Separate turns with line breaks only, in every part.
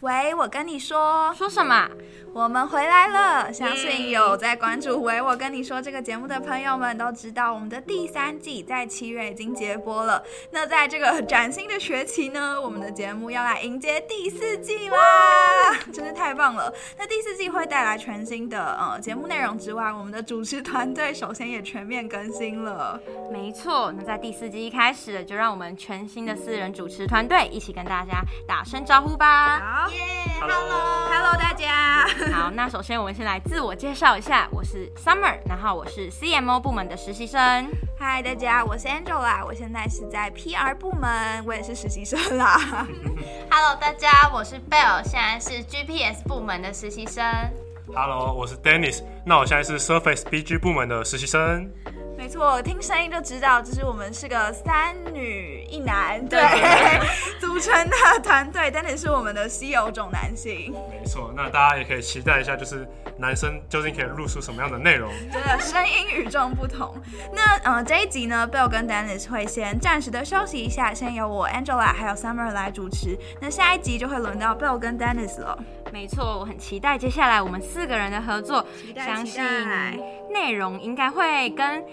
喂，我跟你说，
说什么？
我们回来了。相信有在关注《喂，我跟你说》这个节目的朋友们都知道，我们的第三季在七月已经结播了。那在这个崭新的学期呢，我们的节目要来迎接第四季啦，真是太棒了。那第四季会带来全新的呃节目内容之外，我们的主持团队首先也全面更新了。
没错，那在第四季一开始，就让我们全新的四人主持团队一起跟大家打声招呼吧。
好，耶，Hello，Hello，大家。
好，那首先我们先来自我介绍一下，我是 Summer，然后我是 CMO 部门的实习生。
Hi，大家，我是 Angela，我现在是在 PR 部门，我也是实习生啦。
Hello，大家，我是 Bell，现在是 GPS 部门的实习生。
Hello，我是 Dennis，那我现在是 Surface BG 部门的实习生。
没错，听声音就知道，就是我们是个三女一男对组成的团队。但也是我们的稀有种男性。
没错，那大家也可以期待一下，就是男生究竟可以录出什么样的内容？
真的声音与众不同。那嗯、呃，这一集呢，Bill 跟 Dennis 会先暂时的休息一下，先由我 Angela 还有 Summer 来主持。那下一集就会轮到 Bill 跟 Dennis 了。
没错，我很期待接下来我们四个人的合作，相信内容应该会跟。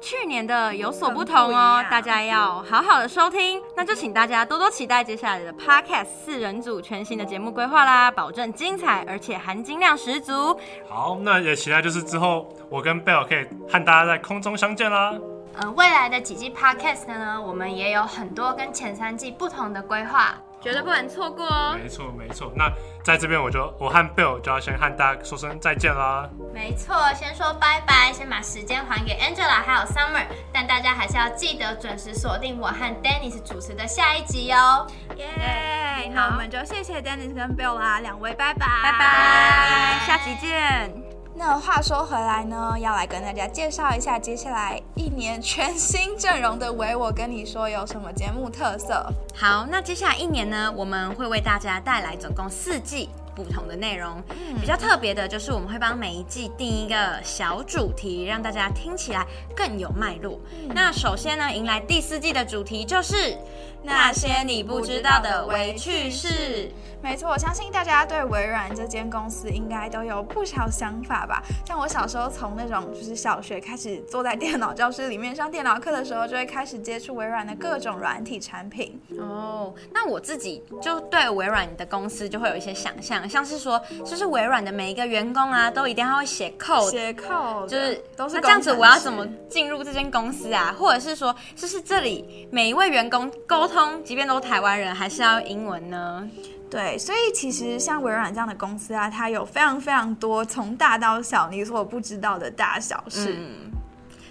去年的有所不同哦，大家要好好的收听，那就请大家多多期待接下来的 Podcast 四人组全新的节目规划啦，保证精彩而且含金量十足。
好，那也期待就是之后我跟 Bell 可以和大家在空中相见啦。
呃，未来的几季 Podcast 呢，我们也有很多跟前三季不同的规划。
绝对不能错过哦！
没错没错，那在这边我就我和 Bill 就要先和大家说声再见啦。
没错，先说拜拜，先把时间还给 Angela 还有 Summer，但大家还是要记得准时锁定我和 Dennis 主持的下一集哦。
耶、yeah，那我们就谢谢 Dennis 跟 Bill 啦，两位拜拜
拜拜，下集见。
那话说回来呢，要来跟大家介绍一下接下来一年全新阵容的《唯，我跟你说》有什么节目特色。
好，那接下来一年呢，我们会为大家带来总共四季不同的内容。嗯，比较特别的就是我们会帮每一季定一个小主题，让大家听起来更有脉络。嗯。那首先呢，迎来第四季的主题就是那些你不知道的微趣事。
没错，我相信大家对微软这间公司应该都有不少想法吧。像我小时候从那种就是小学开始坐在电脑教室里面上电脑课的时候，就会开始接触微软的各种软体产品。
哦，那我自己就对微软的公司就会有一些想象，像是说，就是微软的每一个员工啊，都一定要会写 code，
写 code，
就是都是那这样子，我要怎么进入这间公司啊？或者是说，就是这里每一位员工沟通，即便都是台湾人，还是要英文呢？
对，所以其实像微软这样的公司啊，它有非常非常多从大到小你所不知道的大小事。
嗯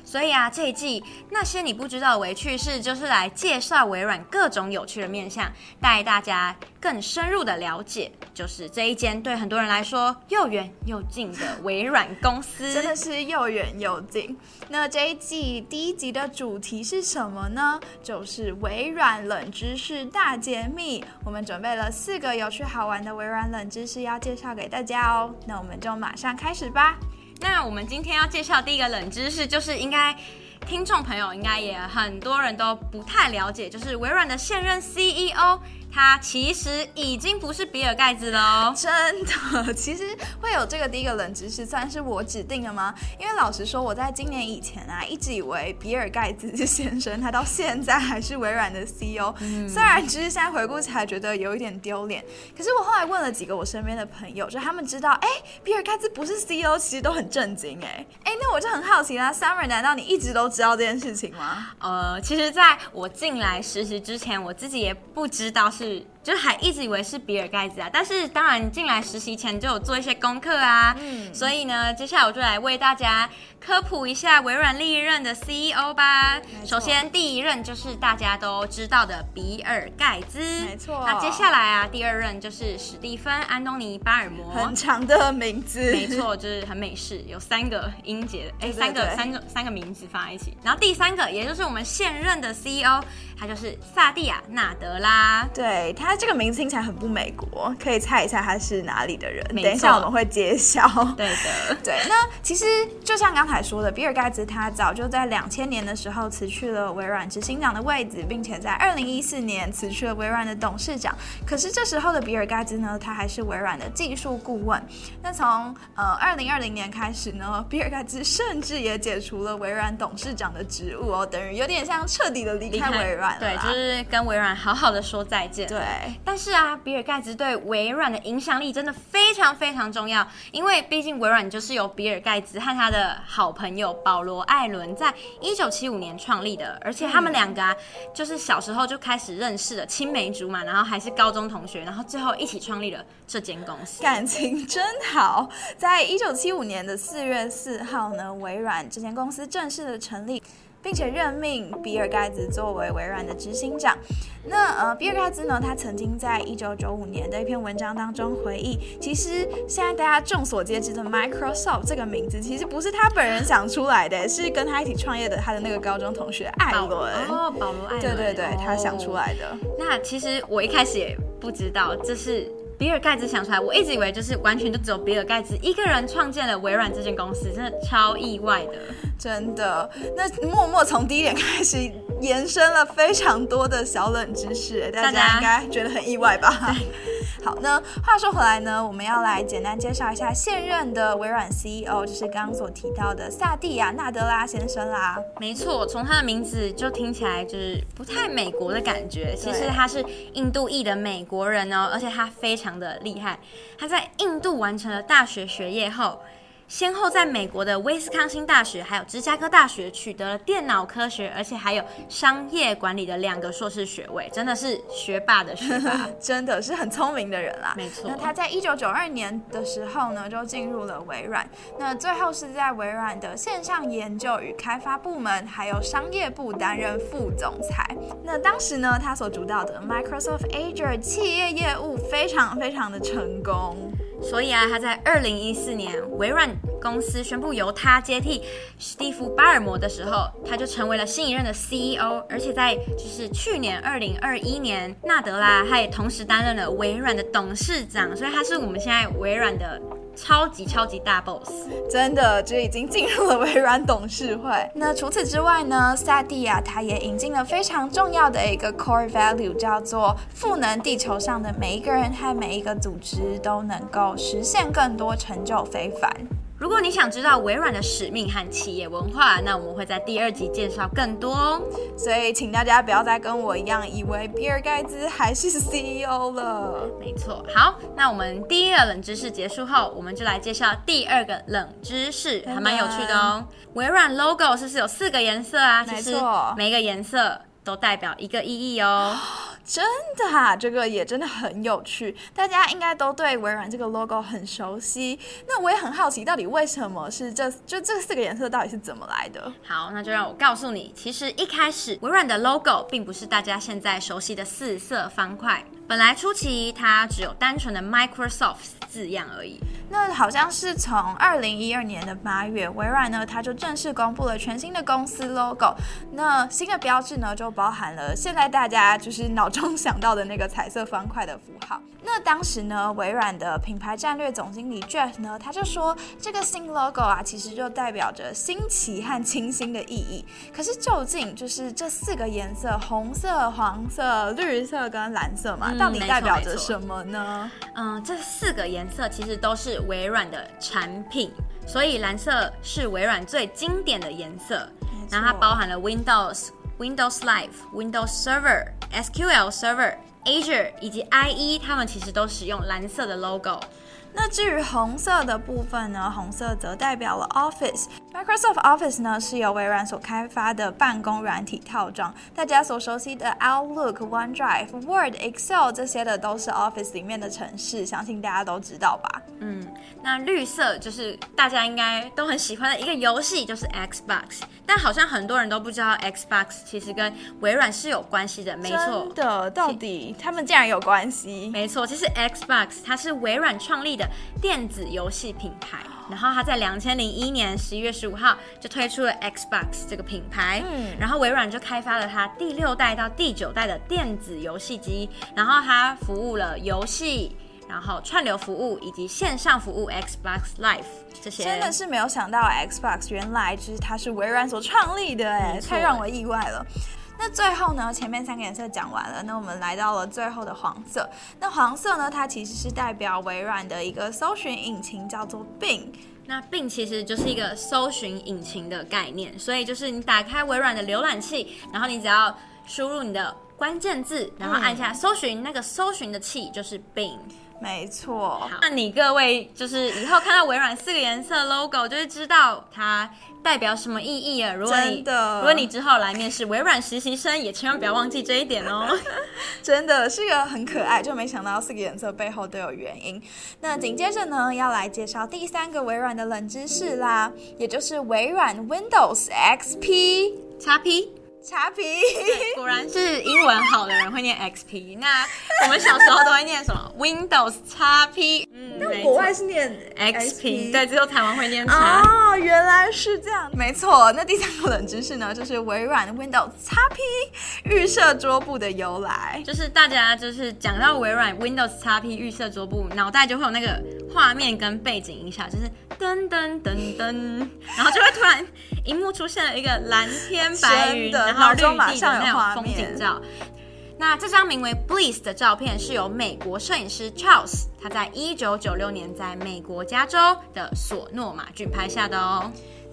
所以啊，这一季那些你不知道的微趣事，就是来介绍微软各种有趣的面向，带大家更深入的了解，就是这一间对很多人来说又远又近的微软公司，
真的是又远又近。那这一季第一集的主题是什么呢？就是微软冷知识大揭秘。我们准备了四个有趣好玩的微软冷知识要介绍给大家哦。那我们就马上开始吧。
那我们今天要介绍第一个冷知识，就是应该听众朋友应该也很多人都不太了解，就是微软的现任 CEO。他其实已经不是比尔盖茨了哦，
真的。其实会有这个第一个冷知识，算是我指定的吗？因为老实说，我在今年以前啊，一直以为比尔盖茨先生他到现在还是微软的 CEO。嗯。虽然其实现在回顾起来觉得有一点丢脸，可是我后来问了几个我身边的朋友，就他们知道，哎，比尔盖茨不是 CEO，其实都很震惊。哎，哎，那我就很好奇啦，Summer，难道你一直都知道这件事情吗？
呃，其实在我进来实习之前，我自己也不知道。是，就还一直以为是比尔盖茨啊，但是当然进来实习前就有做一些功课啊，嗯，所以呢，接下来我就来为大家科普一下微软历一任的 CEO 吧。首先第一任就是大家都知道的比尔盖茨，
没错。
那接下来啊，第二任就是史蒂芬安东尼巴尔摩，
很长的名字，
没错，就是很美式，有三个音节，哎，三个三个三个名字放在一起。然后第三个，也就是我们现任的 CEO。他就是萨蒂亚纳德拉，
对，他这个名字听起来很不美国，可以猜一下他是哪里的人？等一下我们会揭晓。
对的，
对。那其实就像刚才说的，比尔盖茨他早就在两千年的时候辞去了微软执行长的位置，并且在二零一四年辞去了微软的董事长。可是这时候的比尔盖茨呢，他还是微软的技术顾问。那从呃二零二零年开始呢，比尔盖茨甚至也解除了微软董事长的职务哦，等于有点像彻底的离开微软。
对，就是跟微软好好的说再见。
对，
但是啊，比尔盖茨对微软的影响力真的非常非常重要，因为毕竟微软就是由比尔盖茨和他的好朋友保罗艾伦在一九七五年创立的，而且他们两个啊，就是小时候就开始认识的青梅竹马，然后还是高中同学，然后最后一起创立了这间公司，
感情真好。在一九七五年的四月四号呢，微软这间公司正式的成立。并且任命比尔盖茨作为微软的执行长。那呃，比尔盖茨呢，他曾经在一九九五年的一篇文章当中回忆，其实现在大家众所皆知的 Microsoft 这个名字，其实不是他本人想出来的，是跟他一起创业的他的那个高中同学艾伦。
哦，保罗艾伦。
对对对，他想出来的。
那其实我一开始也不知道这是。比尔盖茨想出来，我一直以为就是完全就只有比尔盖茨一个人创建了微软这间公司，真的超意外的，
真的。那默默从第一点开始延伸了非常多的小冷知识，大家应该觉得很意外吧？好，那话说回来呢，我们要来简单介绍一下现任的微软 CEO，就是刚刚所提到的萨蒂亚纳德拉先生啦。
没错，从他的名字就听起来就是不太美国的感觉。其实他是印度裔的美国人哦，而且他非常的厉害。他在印度完成了大学学业后，先后在美国的威斯康星大学还有芝加哥大学取得了电脑科学，而且还有商业管理的两个硕士学位，真的是学霸的学霸，
真的是很聪明的人啦。
没错。
那他在一九九二年的时候呢，就进入了微软，那最后是在微软的线上研究与开发部门还有商业部担任副总裁。那当时呢，他所主导的 Microsoft Azure 企业业务非常非常的成功。
所以啊，他在二零一四年微软公司宣布由他接替史蒂夫·巴尔摩的时候，他就成为了新一任的 CEO。而且在就是去年二零二一年，纳德拉他也同时担任了微软的董事长，所以他是我们现在微软的。超级超级大 boss，
真的就已经进入了微软董事会。那除此之外呢，萨蒂亚他也引进了非常重要的一个 core value，叫做赋能地球上的每一个人和每一个组织都能够实现更多成就非凡。
如果你想知道微软的使命和企业文化，那我们会在第二集介绍更多哦。
所以，请大家不要再跟我一样以为比尔盖茨还是 CEO 了。
没错，好，那我们第一个冷知识结束后，我们就来介绍第二个冷知识，还蛮有趣的哦。微软 logo 是不是有四个颜色啊？
没错，
其实每一个颜色都代表一个意义哦。
真的哈，这个也真的很有趣，大家应该都对微软这个 logo 很熟悉。那我也很好奇，到底为什么是这就这四个颜色到底是怎么来的？
好，那就让我告诉你，其实一开始微软的 logo 并不是大家现在熟悉的四色方块，本来初期它只有单纯的 Microsoft 字样而已。
那好像是从二零一二年的八月，微软呢，它就正式公布了全新的公司 logo。那新的标志呢，就包含了现在大家就是脑中想到的那个彩色方块的符号。那当时呢，微软的品牌战略总经理 Jeff 呢，他就说这个新 logo 啊，其实就代表着新奇和清新的意义。可是究竟就是这四个颜色，红色、黄色、绿色跟蓝色嘛，到底代表着什么呢？
嗯，这四个颜色其实都是。微软的产品，所以蓝色是微软最经典的颜色。然后它包含了 Windows、Windows Live、Windows Server、SQL Server、Azure 以及 IE，它们其实都使用蓝色的 logo。
那至于红色的部分呢？红色则代表了 Office。Microsoft Office 呢，是由微软所开发的办公软体套装。大家所熟悉的 Outlook、OneDrive、Word、Excel 这些的都是 Office 里面的程式，相信大家都知道吧？
嗯，那绿色就是大家应该都很喜欢的一个游戏，就是 Xbox。但好像很多人都不知道 Xbox 其实跟微软是有关系的。没
错，的，到底他们竟然有关系？
没错，其实 Xbox 它是微软创立的电子游戏品牌。然后它在两千零一年十一月十五号就推出了 Xbox 这个品牌。嗯，然后微软就开发了它第六代到第九代的电子游戏机，然后它服务了游戏。然后串流服务以及线上服务 Xbox Live 这些，
真的是没有想到 Xbox 原来就是它是微软所创立的，哎，太让我意外了。那最后呢，前面三个颜色讲完了，那我们来到了最后的黄色。那黄色呢，它其实是代表微软的一个搜寻引擎，叫做 Bing。
那 Bing 其实就是一个搜寻引擎的概念，所以就是你打开微软的浏览器，然后你只要输入你的关键字，然后按下搜寻，嗯、那个搜寻的器就是 Bing。
没错，
好，那你各位就是以后看到微软四个颜色 logo，就会知道它代表什么意义了。如果你
真的，
如果你之后来面试微软实习生，也千万不要忘记这一点哦。
真的是个很可爱，就没想到四个颜色背后都有原因。那紧接着呢，要来介绍第三个微软的冷知识啦，也就是微软 Windows XP
XP。
叉 P，
果然是英文好的人会念 XP。那我们小时候都会念什么？Windows 叉 P。
嗯，那国外是念
XP。对，只有台湾会念
叉。哦，原来是这样。没错，那第三个冷知识呢，就是微软 Windows 叉 P 预设桌布的由来。
就是大家就是讲到微软 Windows 叉 P 预设桌布，脑袋就会有那个画面跟背景音效，就是噔噔噔噔，然后就会突然。荧幕出现了一个蓝天白云，然后绿地的那种风景照。那这张名为 Bliss 的照片是由美国摄影师 Charles，他在一九九六年在美国加州的索诺马郡拍下的哦。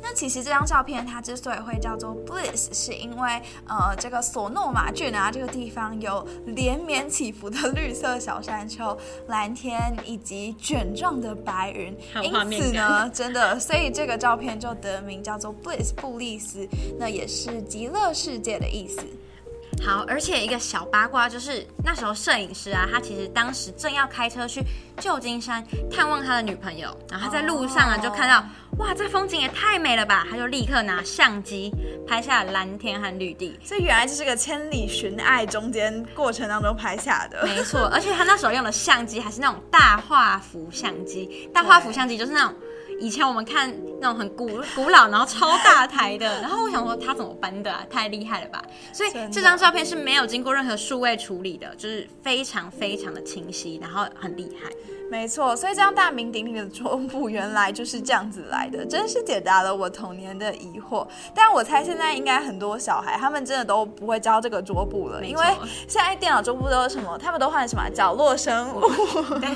那其实这张照片它之所以会叫做 Bliss，是因为呃这个索诺玛郡啊这个地方有连绵起伏的绿色小山丘、蓝天以及卷状的白云，因此呢，真的，所以这个照片就得名叫做 Bliss 布利斯，那也是极乐世界的意思。
好，而且一个小八卦就是，那时候摄影师啊，他其实当时正要开车去旧金山探望他的女朋友，然后他在路上啊就看到，哇，这风景也太美了吧，他就立刻拿相机拍下蓝天和绿地。
所以原来这是个千里寻爱中间过程当中拍下的。
没错，而且他那时候用的相机还是那种大画幅相机，大画幅相机就是那种。以前我们看那种很古古老，然后超大台的，然后我想说他怎么搬的啊？太厉害了吧！所以这张照片是没有经过任何数位处理的，就是非常非常的清晰，然后很厉害。
没错，所以这样大名鼎鼎的桌布原来就是这样子来的，真是解答了我童年的疑惑。但我猜现在应该很多小孩他们真的都不会教这个桌布了，因为现在电脑桌布都是什么？他们都换什么？角落生物，
对，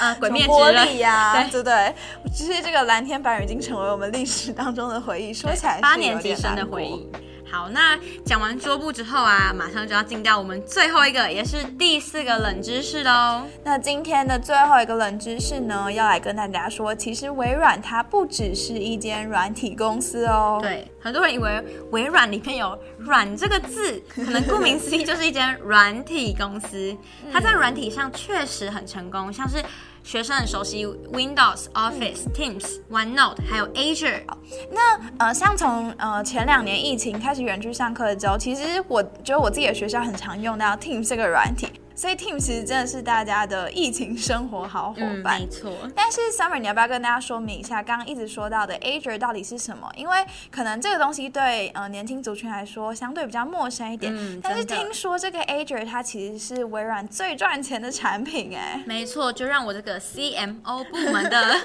啊，鬼灭
玻璃呀，对不对？其实这个蓝天白云已经成为我们历史当中的回忆，说起来是
八年级生的回忆。好，那讲完桌布之后啊，马上就要进到我们最后一个，也是第四个冷知识喽。
那今天的最后一个冷知识呢，要来跟大家说，其实微软它不只是一间软体公司哦。
对，很多人以为微软里面有“软”这个字，可能顾名思义就是一间软体公司。它在软体上确实很成功，像是。学生很熟悉 Windows、Office、Teams、OneNote，还有 Azure。
那呃，像从呃前两年疫情开始远距上课的时候，其实我觉得我自己的学校很常用到 Teams 这个软体。所以 Teams 其实真的是大家的疫情生活好伙伴，
嗯、没错。
但是 Summer，你要不要跟大家说明一下，刚刚一直说到的 Azure 到底是什么？因为可能这个东西对呃年轻族群来说相对比较陌生一点。嗯、但是听说这个 Azure 它其实是微软最赚钱的产品哎。
没错，就让我这个 CMO 部门的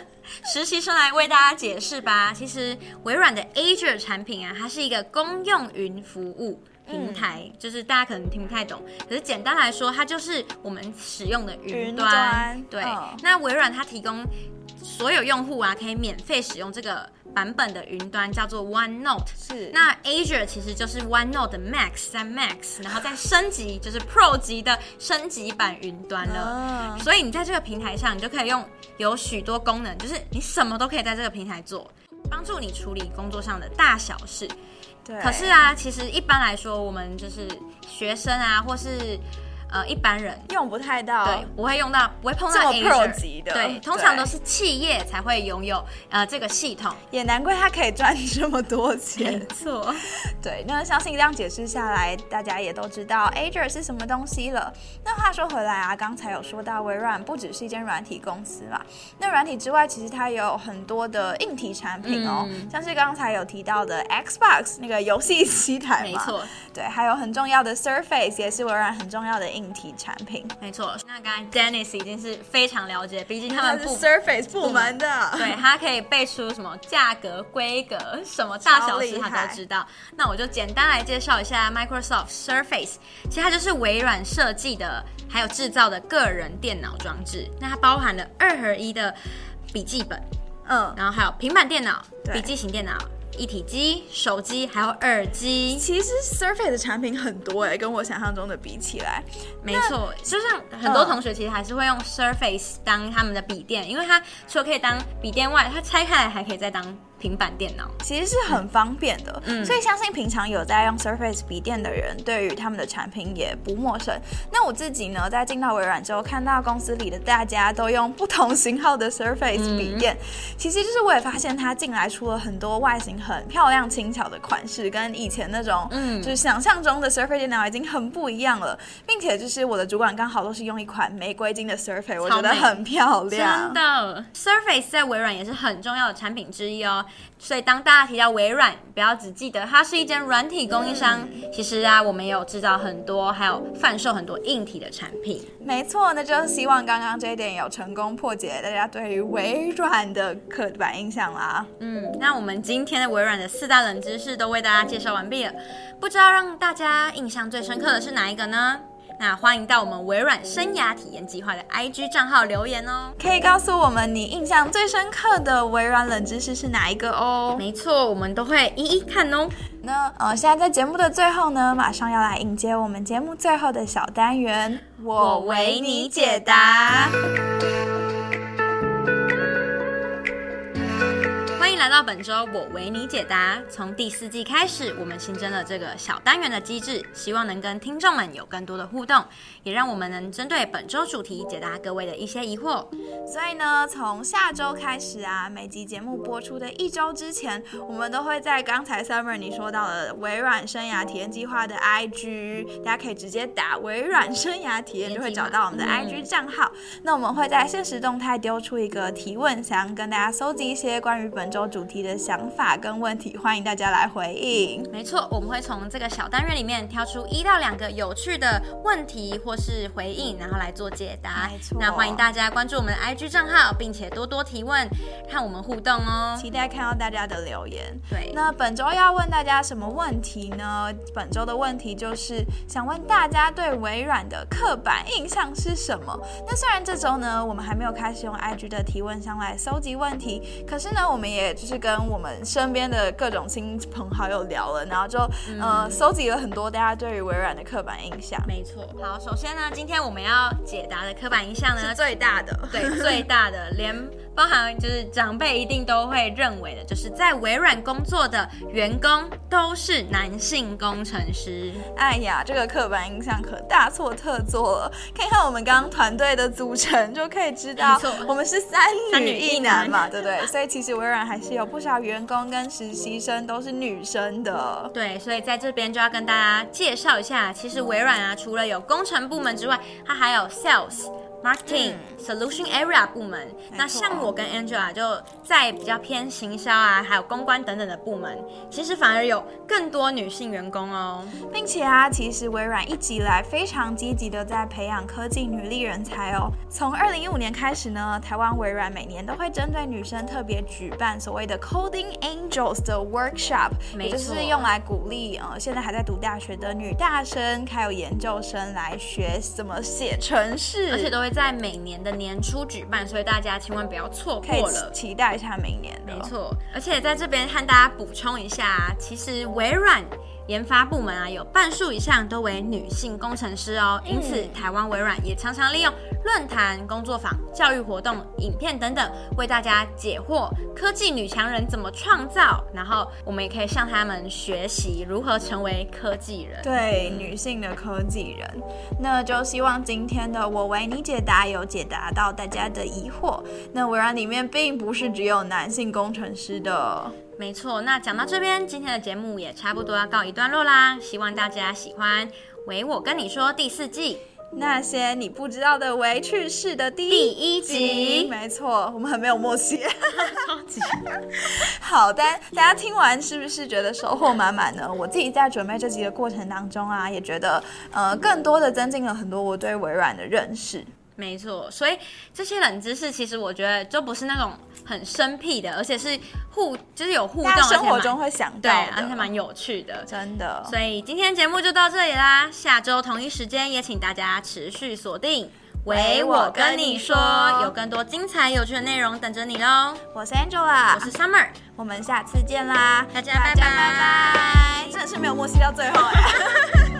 实习生来为大家解释吧。其实微软的 Azure 产品啊，它是一个公用云服务。平台、嗯、就是大家可能听不太懂，可是简单来说，它就是我们使用的云端。云端对，哦、那微软它提供所有用户啊，可以免费使用这个版本的云端，叫做 OneNote。是。那 Azure 其实就是 OneNote 的 Max 在 Max，然后再升级，就是 Pro 级的升级版云端了。哦、所以你在这个平台上，你就可以用有许多功能，就是你什么都可以在这个平台做，帮助你处理工作上的大小事。可是啊，其实一般来说，我们就是学生啊，或是呃一般人。
用不太到，
对，不会用到，不会碰到
这么
Azure,
Pro 级的，
对，通常都是企业才会拥有呃这个系统，
也难怪他可以赚这么多钱。
没错，
对，那相信这样解释下来，大家也都知道 Azure 是什么东西了。那话说回来啊，刚才有说到微软不只是一间软体公司啦，那软体之外，其实它也有很多的硬体产品哦，嗯、像是刚才有提到的 Xbox 那个游戏机台嘛，没错，对，还有很重要的 Surface 也是微软很重要的硬体产品，
没错。那刚才 Dennis 已经是非常了解，毕竟他们
是 Surface 部门的，
对，他可以背出什么价格、规格、什么大小事他都知道。那我就简单来介绍一下 Microsoft Surface，其实它就是微软设计的，还有制造的个人电脑装置。那它包含了二合一的笔记本，嗯，然后还有平板电脑、笔记型电脑。一体机、手机还有耳机，
其实 Surface 的产品很多哎，跟我想象中的比起来，
没错，就像很多同学其实还是会用 Surface 当他们的笔电，因为它除了可以当笔电外，它拆开来还可以再当。平板电脑。
其实是很方便的，嗯，所以相信平常有在用 Surface 笔电的人，对于他们的产品也不陌生。那我自己呢，在进到微软之后，看到公司里的大家都用不同型号的 Surface 笔电，嗯、其实就是我也发现它进来出了很多外形很漂亮、轻巧的款式，跟以前那种，嗯，就是想象中的 Surface 电脑已经很不一样了，并且就是我的主管刚好都是用一款玫瑰金的 Surface，我觉得很漂亮。
真的，Surface 在微软也是很重要的产品之一哦。所以当大家提到微软，不要只记得它是一间软体供应商，嗯、其实啊，我们也有制造很多，还有贩售很多硬体的产品。
没错，那就是希望刚刚这一点有成功破解大家对于微软的刻板印象啦。
嗯，那我们今天的微软的四大冷知识都为大家介绍完毕了，不知道让大家印象最深刻的是哪一个呢？那欢迎到我们微软生涯体验计划的 IG 账号留言哦，
可以告诉我们你印象最深刻的微软冷知识是哪一个哦？
没错，我们都会一一看哦。
那呃，现在在节目的最后呢，马上要来迎接我们节目最后的小单元，我为你解答。
来到本周，我为你解答。从第四季开始，我们新增了这个小单元的机制，希望能跟听众们有更多的互动，也让我们能针对本周主题解答各位的一些疑惑。
所以呢，从下周开始啊，每集节目播出的一周之前，我们都会在刚才 Summer 你说到的微软生涯体验计划的 IG，大家可以直接打微软生涯体验，就会找到我们的 IG 账号。嗯、那我们会在现实动态丢出一个提问想要，跟大家搜集一些关于本周。主题的想法跟问题，欢迎大家来回应。
没错，我们会从这个小单元里面挑出一到两个有趣的问题或是回应，然后来做解答。没错，那欢迎大家关注我们的 IG 账号，并且多多提问，和我们互动哦。
期待看到大家的留言。
对，
那本周要问大家什么问题呢？本周的问题就是想问大家对微软的刻板印象是什么？那虽然这周呢，我们还没有开始用 IG 的提问箱来搜集问题，可是呢，我们也就是跟我们身边的各种亲朋好友聊了，然后就、嗯、呃搜集了很多大家对于微软的刻板印象。
没错。好，首先呢，今天我们要解答的刻板印象呢，
是最大的，
对，最大的，连包含就是长辈一定都会认为的，就是在微软工作的员工都是男性工程师。
哎呀，这个刻板印象可大错特错了。看看我们刚刚团队的组成就可以知道，我们是三女一男嘛，对不对？所以其实微软还是。有不少员工跟实习生都是女生的，
对，所以在这边就要跟大家介绍一下，其实微软啊，除了有工程部门之外，它还有 Sales。Marketing、嗯、Solution Area 部门，那像我跟 Angela 就在比较偏行销啊，还有公关等等的部门，其实反而有更多女性员工哦，
并且啊，其实微软一直以来非常积极的在培养科技女力人才哦。从二零一五年开始呢，台湾微软每年都会针对女生特别举办所谓的 Coding Angels 的 Workshop，没错，就是用来鼓励呃现在还在读大学的女大生还有研究生来学怎么写程式，
而且都会。在每年的年初举办，所以大家千万不要错过了，
期待一下明年的。
没错，而且在这边和大家补充一下，其实微软研发部门啊，有半数以上都为女性工程师哦。因此，台湾微软也常常利用论坛、工作坊、教育活动、影片等等，为大家解惑科技女强人怎么创造。然后，我们也可以向他们学习如何成为科技人。
对，女性的科技人。那就希望今天的我为你解答有解答到大家的疑惑。那微软里面并不是只有男性工程师的。
没错，那讲到这边，今天的节目也差不多要告一段落啦。希望大家喜欢《唯我跟你说》第四季
那些你不知道的微趣事的第
第一集。
没错，我们很没有默契，超 级好。但大家听完是不是觉得收获满满呢？我自己在准备这集的过程当中啊，也觉得呃，更多的增进了很多我对微软的认识。
没错，所以这些冷知识其实我觉得就不是那种很生僻的，而且是互就是有互动，
生活中会想到
对，而且蛮有趣的，
真的。
所以今天节目就到这里啦，下周同一时间也请大家持续锁定。喂我跟你说，有更多精彩有趣的内容等着你喽。
我是 Angela，
我是 Summer，
我们下次见啦，
大家拜拜拜拜。
真的是没有默契到最后哎。